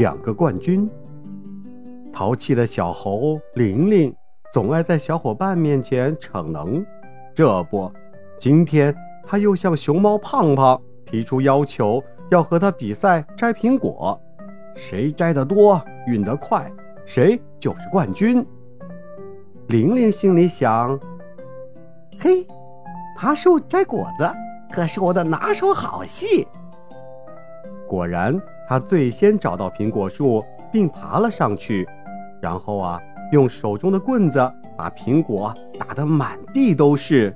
两个冠军，淘气的小猴玲玲总爱在小伙伴面前逞能，这不，今天他又向熊猫胖胖提出要求，要和他比赛摘苹果，谁摘得多、运得快，谁就是冠军。玲玲心里想：“嘿，爬树摘果子可是我的拿手好戏。”果然。他最先找到苹果树，并爬了上去，然后啊，用手中的棍子把苹果打得满地都是。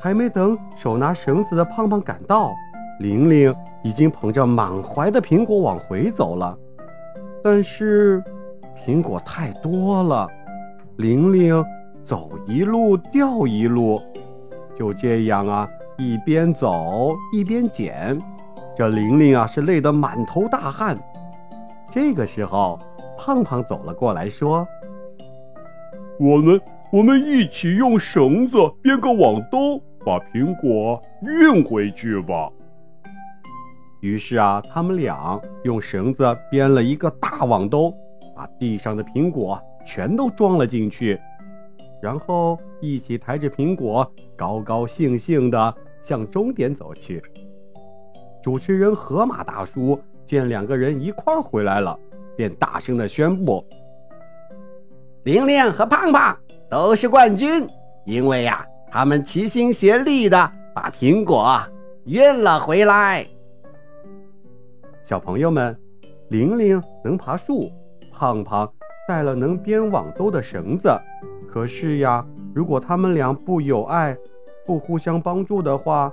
还没等手拿绳子的胖胖赶到，玲玲已经捧着满怀的苹果往回走了。但是，苹果太多了，玲玲走一路掉一路，就这样啊，一边走一边捡。这玲玲啊，是累得满头大汗。这个时候，胖胖走了过来，说：“我们我们一起用绳子编个网兜，把苹果运回去吧。”于是啊，他们俩用绳子编了一个大网兜，把地上的苹果全都装了进去，然后一起抬着苹果，高高兴兴地向终点走去。主持人河马大叔见两个人一块回来了，便大声的宣布：“玲玲和胖胖都是冠军，因为呀，他们齐心协力的把苹果运了回来。”小朋友们，玲玲能爬树，胖胖带了能编网兜的绳子。可是呀，如果他们俩不友爱，不互相帮助的话，